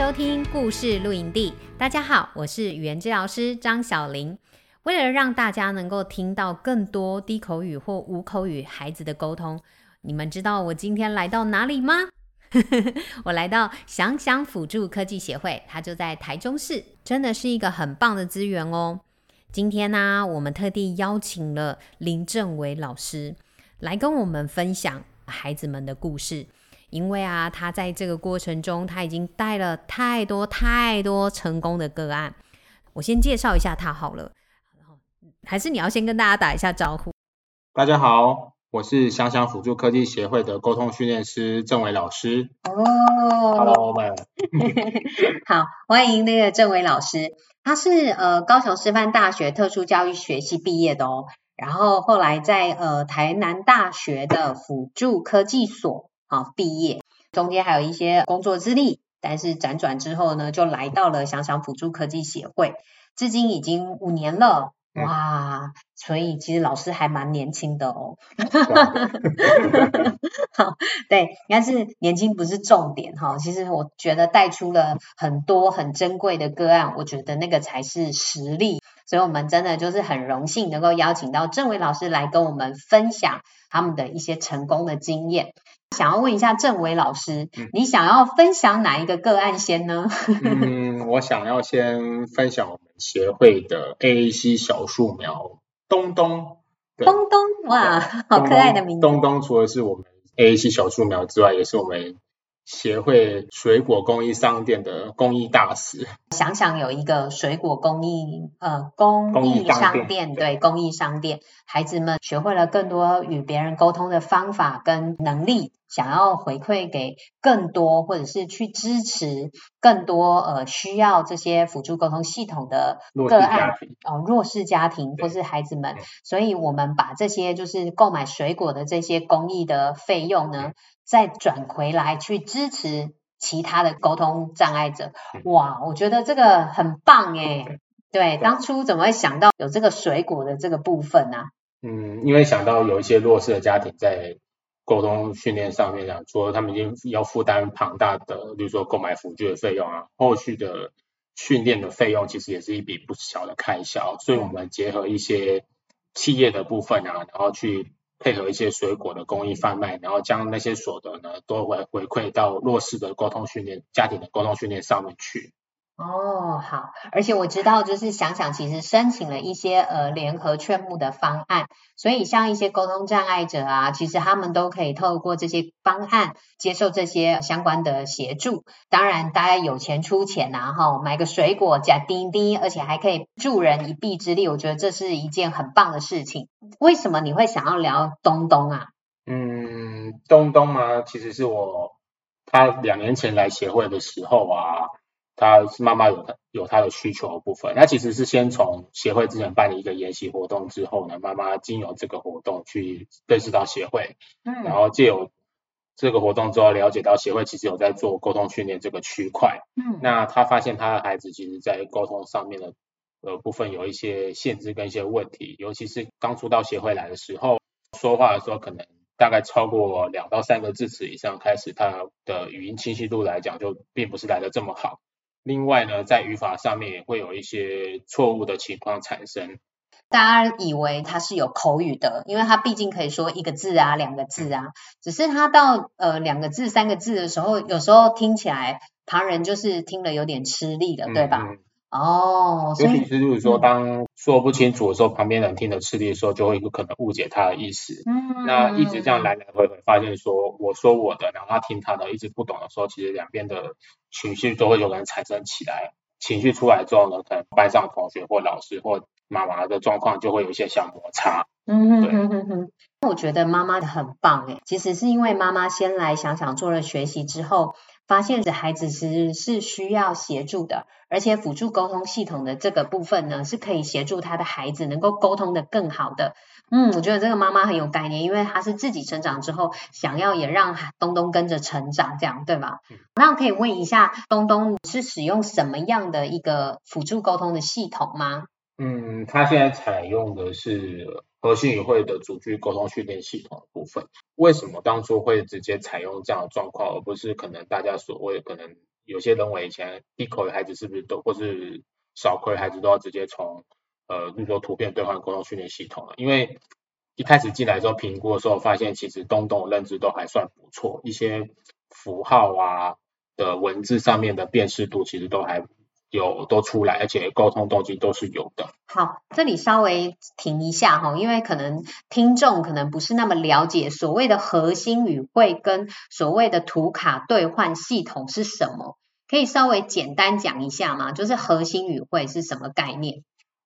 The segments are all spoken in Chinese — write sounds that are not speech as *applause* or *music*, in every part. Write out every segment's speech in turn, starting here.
收听故事露营地。大家好，我是语言治疗师张小玲。为了让大家能够听到更多低口语或无口语孩子的沟通，你们知道我今天来到哪里吗？*laughs* 我来到想想辅助科技协会，它就在台中市，真的是一个很棒的资源哦。今天呢、我们特地邀请了林正伟老师来跟我们分享孩子们的故事。因为啊，他在这个过程中，他已经带了太多太多成功的个案。我先介绍一下他好了，还是你要先跟大家打一下招呼？大家好，我是想想辅助科技协会的沟通训练师郑伟老师。哦，Hello，们 *laughs* 好，欢迎那个郑伟老师。他是呃高雄师范大学特殊教育学系毕业的哦，然后后来在呃台南大学的辅助科技所。好，毕业中间还有一些工作资历，但是辗转之后呢，就来到了想想辅助科技协会，至今已经五年了，哇！所以其实老师还蛮年轻的哦。*laughs* 好，对，但是年轻不是重点哈，其实我觉得带出了很多很珍贵的个案，我觉得那个才是实力。所以我们真的就是很荣幸能够邀请到郑伟老师来跟我们分享他们的一些成功的经验。想要问一下郑伟老师，嗯，你想要分享哪一个个案先呢？嗯，我想要先分享我们协会的 AAC 小树苗东东。东东，哇，好可爱的名字。东东除了是我们 AAC 小树苗之外，也是我们。协会水果公益商店的公益大使，想想有一个水果公益呃公益商店，店对公益商店，孩子们学会了更多与别人沟通的方法跟能力，想要回馈给更多或者是去支持更多呃需要这些辅助沟通系统的个案哦弱势家庭或是孩子们，所以我们把这些就是购买水果的这些公益的费用呢。再转回来去支持其他的沟通障碍者，哇，我觉得这个很棒诶。对，当初怎么会想到有这个水果的这个部分呢？啊？嗯，因为想到有一些弱势的家庭在沟通训练上面讲说他们已经要负担庞大的，比如说购买辅具的费用啊，后续的训练的费用其实也是一笔不小的开销，所以我们结合一些企业的部分啊，然后去。配合一些水果的公益贩卖，然后将那些所得呢，都会回馈到弱势的沟通训练、家庭的沟通训练上面去。哦，好，而且我知道，就是想想其实申请了一些呃联合劝募的方案，所以像一些沟通障碍者啊，其实他们都可以透过这些方案接受这些相关的协助。当然，大家有钱出钱呐，哈，买个水果加滴滴，而且还可以助人一臂之力，我觉得这是一件很棒的事情。为什么你会想要聊东东啊？嗯，东东嘛，其实是我他两年前来协会的时候啊。他是妈妈有他有他的需求的部分，那其实是先从协会之前办理一个研习活动之后呢，妈妈经由这个活动去认识到协会，嗯，然后借由这个活动之后了解到协会其实有在做沟通训练这个区块，嗯，那他发现他的孩子其实在沟通上面的呃部分有一些限制跟一些问题，尤其是刚出到协会来的时候，说话的时候可能大概超过两到三个字词以上开始，他的语音清晰度来讲就并不是来的这么好。另外呢，在语法上面也会有一些错误的情况产生。大家以为它是有口语的，因为它毕竟可以说一个字啊、两个字啊。只是它到呃两个字、三个字的时候，有时候听起来旁人就是听了有点吃力了，对吧？嗯嗯哦，所以尤其是就是说，当说不清楚的时候，嗯、旁边人听得吃力的时候，就会有可能误解他的意思。嗯，那一直这样来来回回，发现说我说我的，然后他听他的，一直不懂的时候，其实两边的情绪都会有可能产生起来。情绪出来之后呢，可能班上同学或老师或妈妈的状况就会有一些小摩擦。嗯哼哼哼哼，我觉得妈妈很棒诶，其实是因为妈妈先来想想做了学习之后，发现这孩子其实是需要协助的，而且辅助沟通系统的这个部分呢，是可以协助他的孩子能够沟通的更好的。嗯，我觉得这个妈妈很有概念，因为她是自己成长之后，想要也让东东跟着成长，这样对吗？嗯。那我可以问一下，东东是使用什么样的一个辅助沟通的系统吗？嗯，他现在采用的是和心语汇的组句沟通训练系统的部分。为什么当初会直接采用这样的状况，而不是可能大家所谓可能有些认为以前低口的孩子是不是都或是少口语孩子都要直接从呃，比如说图片兑换沟通训练系统了，因为一开始进来之后评估的时候，发现其实东东认知都还算不错，一些符号啊的文字上面的辨识度其实都还有都出来，而且沟通动机都是有的。好，这里稍微停一下哈，因为可能听众可能不是那么了解所谓的核心语汇跟所谓的图卡兑换系统是什么，可以稍微简单讲一下吗？就是核心语汇是什么概念？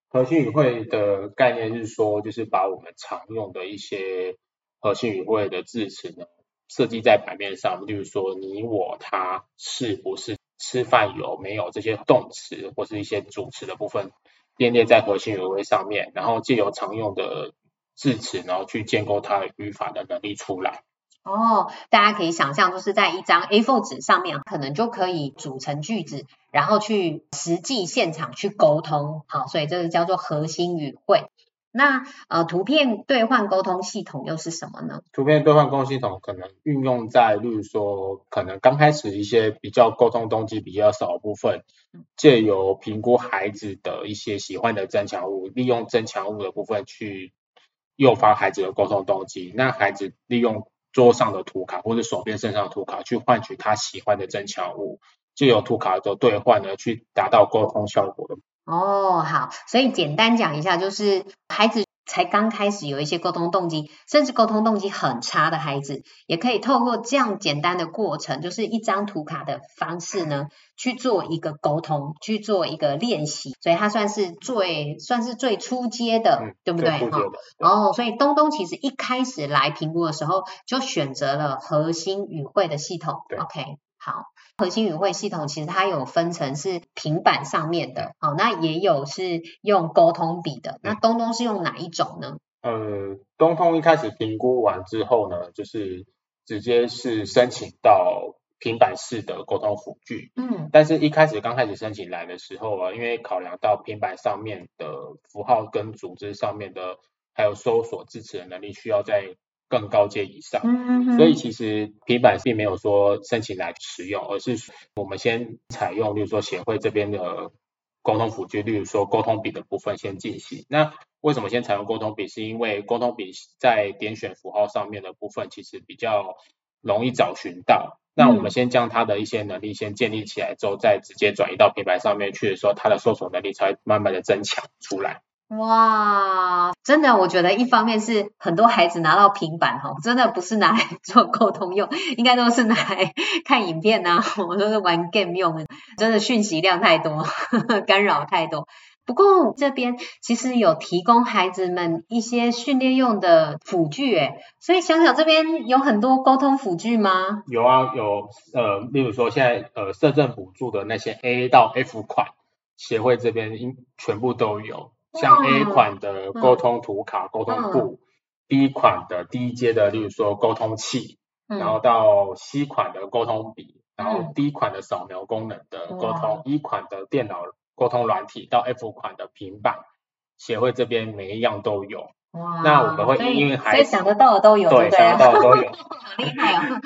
核心语汇的概念是说，就是把我们常用的一些核心语汇的字词呢，设计在版面上，例如说你、我、他、是不是、吃饭有没有这些动词或是一些主词的部分编列在核心语汇上面，然后借由常用的字词，然后去建构它的语法的能力出来。哦，大家可以想象，就是在一张 A4 纸上面，可能就可以组成句子，然后去实际现场去沟通。好，所以这个叫做核心语汇。那呃，图片兑换沟通系统又是什么呢？图片兑换沟通系统可能运用在，例如说，可能刚开始一些比较沟通动机比较少的部分，借由评估孩子的一些喜欢的增强物，利用增强物的部分去诱发孩子的沟通动机。那孩子利用桌上的图卡或者手边身上的图卡去换取他喜欢的增强物，借由图卡的兑换呢，去达到沟通效果的。哦，好，所以简单讲一下，就是孩子才刚开始有一些沟通动机，甚至沟通动机很差的孩子，也可以透过这样简单的过程，就是一张图卡的方式呢，去做一个沟通，去做一个练习，所以它算是最算是最初阶的，嗯、对不对？哈，哦，所以东东其实一开始来评估的时候，就选择了核心语汇的系统。OK，好。和心语汇系统其实它有分成是平板上面的，好、哦，那也有是用沟通笔的。那东东是用哪一种呢？呃，东东一开始评估完之后呢，就是直接是申请到平板式的沟通辅具。嗯，但是一开始刚开始申请来的时候啊，因为考量到平板上面的符号跟组织上面的，还有搜索支持的能力，需要在更高阶以上，所以其实平板并没有说申请来使用，而是我们先采用，例如说协会这边的沟通辅具，例如说沟通笔的部分先进行。那为什么先采用沟通笔？是因为沟通笔在点选符号上面的部分其实比较容易找寻到。那我们先将它的一些能力先建立起来之后，再直接转移到平板上面去的时候，它的搜索能力才会慢慢的增强出来。哇，真的，我觉得一方面是很多孩子拿到平板哈，真的不是拿来 *laughs* 做沟通用，应该都是拿来 *laughs* 看影片呐，或者是玩 game 用的，真的讯息量太多，呵呵，干扰太多。不过这边其实有提供孩子们一些训练用的辅具，诶，所以小小这边有很多沟通辅具吗？有啊，有，呃，例如说现在呃社政补助的那些 A 到 F 款，协会这边应全部都有。像 A 款的沟通图卡、沟、嗯、通簿、嗯、，B 款的低阶的，例如说沟通器、嗯，然后到 C 款的沟通笔，然后 D 款的扫描功能的沟通、嗯、，E 款的电脑沟通软体，到 F 款的平板，协会这边每一样都有。哇，那我们会因为孩子想得到的都有对，对，想得到的都有，*laughs* 好厉害哦。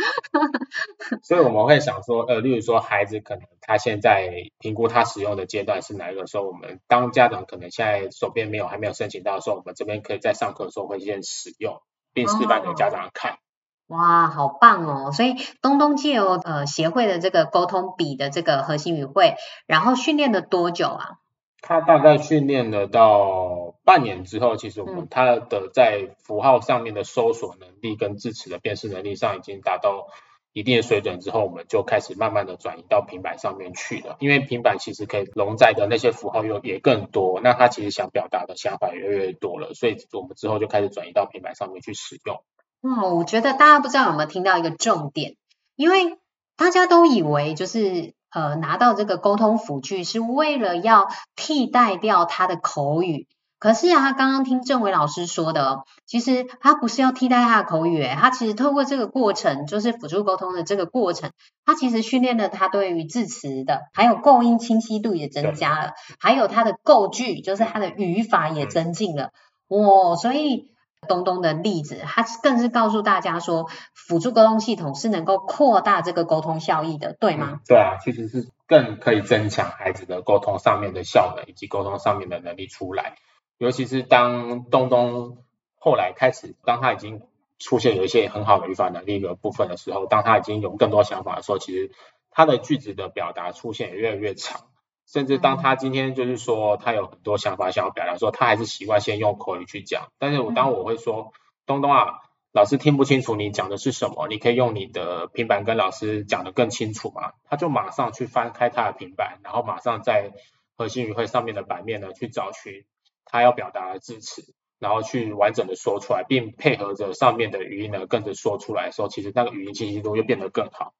*laughs* 所以我们会想说，呃，例如说孩子可能他现在评估他使用的阶段是哪一个时候，我们当家长可能现在手边没有还没有申请到的时候，我们这边可以在上课的时候会先使用，并示范给家长看。哇，好棒哦！所以东东借由呃协会的这个沟通笔的这个核心语汇，然后训练了多久啊？他大概训练了到半年之后，其实我们它的在符号上面的搜索能力跟字词的辨识能力上已经达到一定的水准之后，我们就开始慢慢的转移到平板上面去了。因为平板其实可以容载的那些符号又也更多，那它其实想表达的想法也越来越多了，所以我们之后就开始转移到平板上面去使用。嗯，我觉得大家不知道有没有听到一个重点，因为大家都以为就是呃拿到这个沟通辅具是为了要替代掉他的口语。可是啊，他刚刚听郑伟老师说的，其实他不是要替代他的口语，他其实透过这个过程，就是辅助沟通的这个过程，他其实训练了他对于字词的，还有构音清晰度也增加了，还有他的构句，就是他的语法也增进了。哇、所以东东的例子，他更是告诉大家说，辅助沟通系统是能够扩大这个沟通效益的，对吗？对啊，其实是更可以增强孩子的沟通上面的效能，以及沟通上面的能力出来。尤其是当东东后来开始，当他已经出现有一些很好的语法能力的部分的时候，当他已经有更多想法的时候，其实他的句子的表达出现也越来越长。甚至当他今天就是说他有很多想法想要表达说，他还是习惯先用口语去讲。但是我当我会说东东啊，老师听不清楚你讲的是什么，你可以用你的平板跟老师讲得更清楚吗？他就马上去翻开他的平板，然后马上在核心语汇上面的版面呢去找寻。他要表达的字词，然后去完整的说出来，并配合着上面的语音呢，跟着说出来的时候，其实那个语音清晰度又变得更好。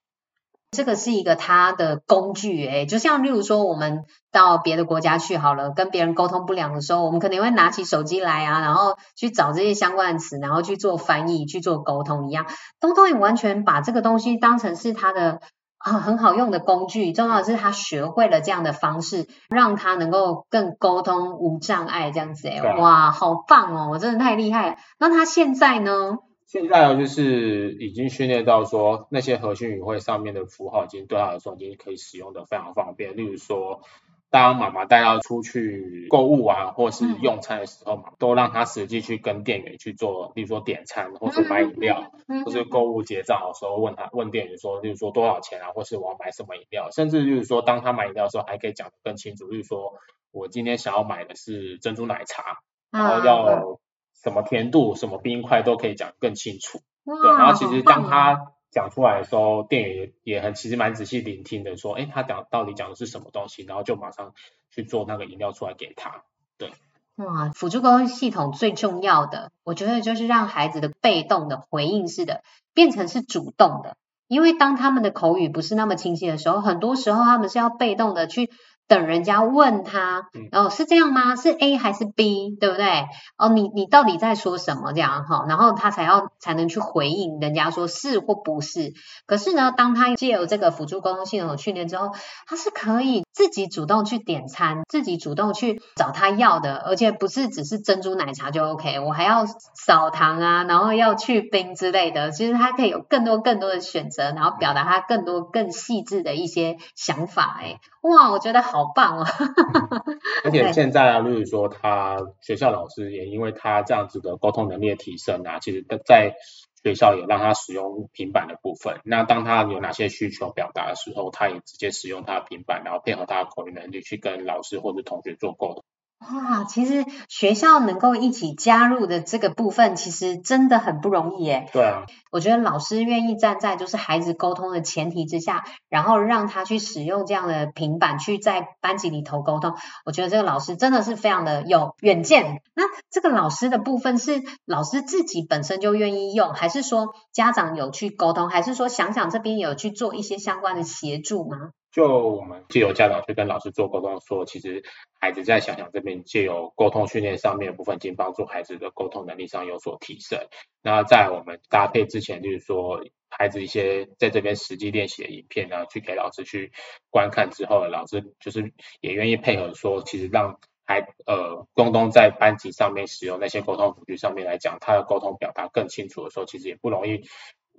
这个是一个他的工具，诶，就像例如说，我们到别的国家去好了，跟别人沟通不良的时候，我们可能会拿起手机来啊，然后去找这些相关的词，然后去做翻译，去做沟通一样。东东也完全把这个东西当成是他的。啊，很好用的工具，重要的是他学会了这样的方式，让他能够更沟通无障碍这样子诶，哇，好棒哦，我真的太厉害了。那他现在呢？现在就是已经训练到说，那些核心语汇上面的符号，已经对他来说已经可以使用的非常方便，例如说。当妈妈带他出去购物啊，或是用餐的时候嘛，都让他实际去跟店员去做，例如说点餐，或是买饮料，或是购物结账的时候问他问店员说，例如说多少钱啊，或是我要买什么饮料，甚至就是说当他买饮料的时候，还可以讲得更清楚，就是说我今天想要买的是珍珠奶茶，然后要什么甜度、什么冰块都可以讲得更清楚。对，然后其实当他讲出来的时候，店员也很其实蛮仔细聆听的，说，诶，他讲到底讲的是什么东西，然后就马上去做那个饮料出来给他。对，哇，辅助沟通系统最重要的，我觉得就是让孩子的被动的回应式的变成是主动的，因为当他们的口语不是那么清晰的时候，很多时候他们是要被动的去。等人家问他，哦，是这样吗？是 A 还是 B，对不对？哦，你你到底在说什么？这样哈，然后他才要才能去回应人家说是或不是。可是呢，当他借由这个辅助沟通系统的训练之后，他是可以自己主动去点餐，自己主动去找他要的，而且不是只是珍珠奶茶就 OK，我还要少糖啊，然后要去冰之类的。其实他可以有更多更多的选择，然后表达他更多更细致的一些想法。哎，哇，我觉得好。好棒哦！*laughs* 而且现在啊，例如说他学校老师也因为他这样子的沟通能力的提升啊，其实在学校也让他使用平板的部分。那当他有哪些需求表达的时候，他也直接使用他的平板，然后配合他的口语能力去跟老师或者同学做沟通。哇，其实学校能够一起加入的这个部分，其实真的很不容易耶。对啊，我觉得老师愿意站在就是孩子沟通的前提之下，然后让他去使用这样的平板去在班级里头沟通，我觉得这个老师真的是非常的有远见。那这个老师的部分是老师自己本身就愿意用，还是说家长有去沟通，还是说想想这边有去做一些相关的协助吗？就我们借由家长去跟老师做沟通，说其实孩子在想想这边借由沟通训练上面的部分，已经帮助孩子的沟通能力上有所提升。那在我们搭配之前，就是说孩子一些在这边实际练习的影片呢，去给老师去观看之后，老师就是也愿意配合说，其实让孩呃东东在班级上面使用那些沟通辅具上面来讲，他的沟通表达更清楚的时候，其实也不容易。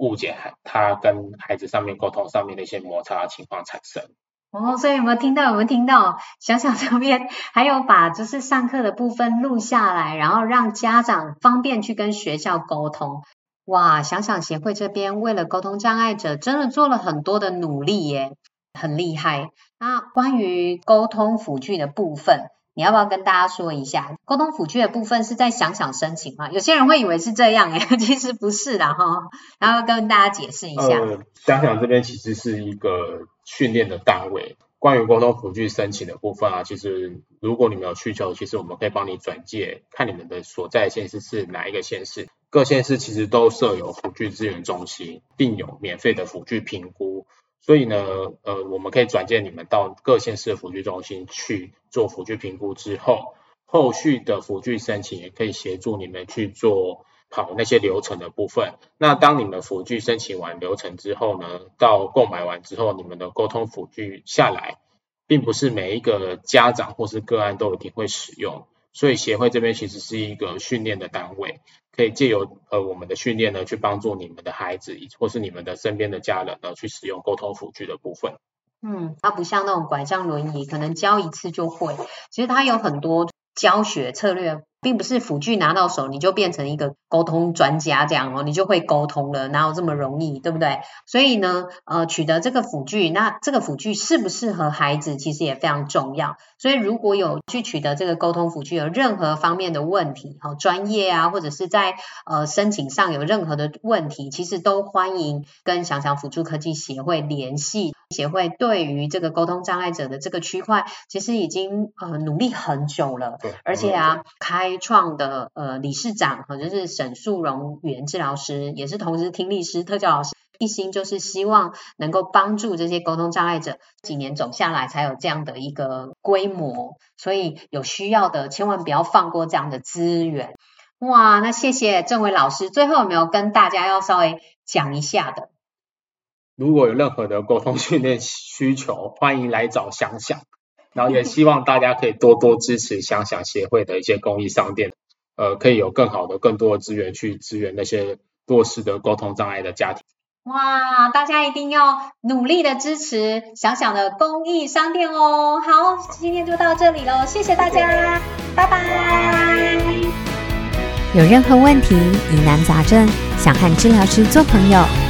误解孩他跟孩子上面沟通上面的一些摩擦情况产生。哦，所以有没有听到？有没有听到？想想这边还有把就是上课的部分录下来，然后让家长方便去跟学校沟通。哇，想想协会这边为了沟通障碍者，真的做了很多的努力耶，很厉害。那关于沟通辅具的部分，你要不要跟大家说一下，沟通辅具的部分是在想想申请吗？有些人会以为是这样诶，*laughs* 其实不是的哈。然后跟大家解释一下。想想这边其实是一个训练的单位。关于沟通辅具申请的部分啊，其实如果你们有需求，其实我们可以帮你转介，看你们的所在县市是哪一个县市。各县市其实都设有辅具资源中心，并有免费的辅具评估。所以呢，呃，我们可以转介你们到各县市的辅具中心去做辅具评估之后，后续的辅具申请也可以协助你们去做跑那些流程的部分。那当你们辅具申请完流程之后呢，到购买完之后，你们的沟通辅具下来，并不是每一个家长或是个案都一定会使用。所以协会这边其实是一个训练的单位，可以借由呃我们的训练呢，去帮助你们的孩子，或是你们的身边的家人呢，去使用沟通辅具的部分。嗯，它不像那种拐杖轮椅，可能教一次就会。其实它有很多教学策略。并不是辅具拿到手你就变成一个沟通专家这样哦，你就会沟通了，哪有这么容易，对不对？所以呢，呃，取得这个辅具，那这个辅具适不适合孩子，其实也非常重要。所以如果有去取得这个沟通辅具有任何方面的问题，好，专业啊，或者是在呃申请上有任何的问题，其实都欢迎跟想想辅助科技协会联系。协会对于这个沟通障碍者的这个区块，其实已经呃努力很久了，对，而且啊开。开创的呃理事长，或者是沈素荣语言治疗师，也是同时听力师、特教老师，一心就是希望能够帮助这些沟通障碍者。几年走下来，才有这样的一个规模，所以有需要的千万不要放过这样的资源。哇，那谢谢郑伟老师。最后有没有跟大家要稍微讲一下的？如果有任何的沟通训练需求，欢迎来找想想。*laughs* 然后也希望大家可以多多支持想想协会的一些公益商店，呃，可以有更好的、更多的资源去支援那些弱势的沟通障碍的家庭。哇，大家一定要努力的支持想想的公益商店哦。好，今天就到这里喽，谢谢大家，拜拜。有任何问题、疑难杂症，想和治疗师做朋友，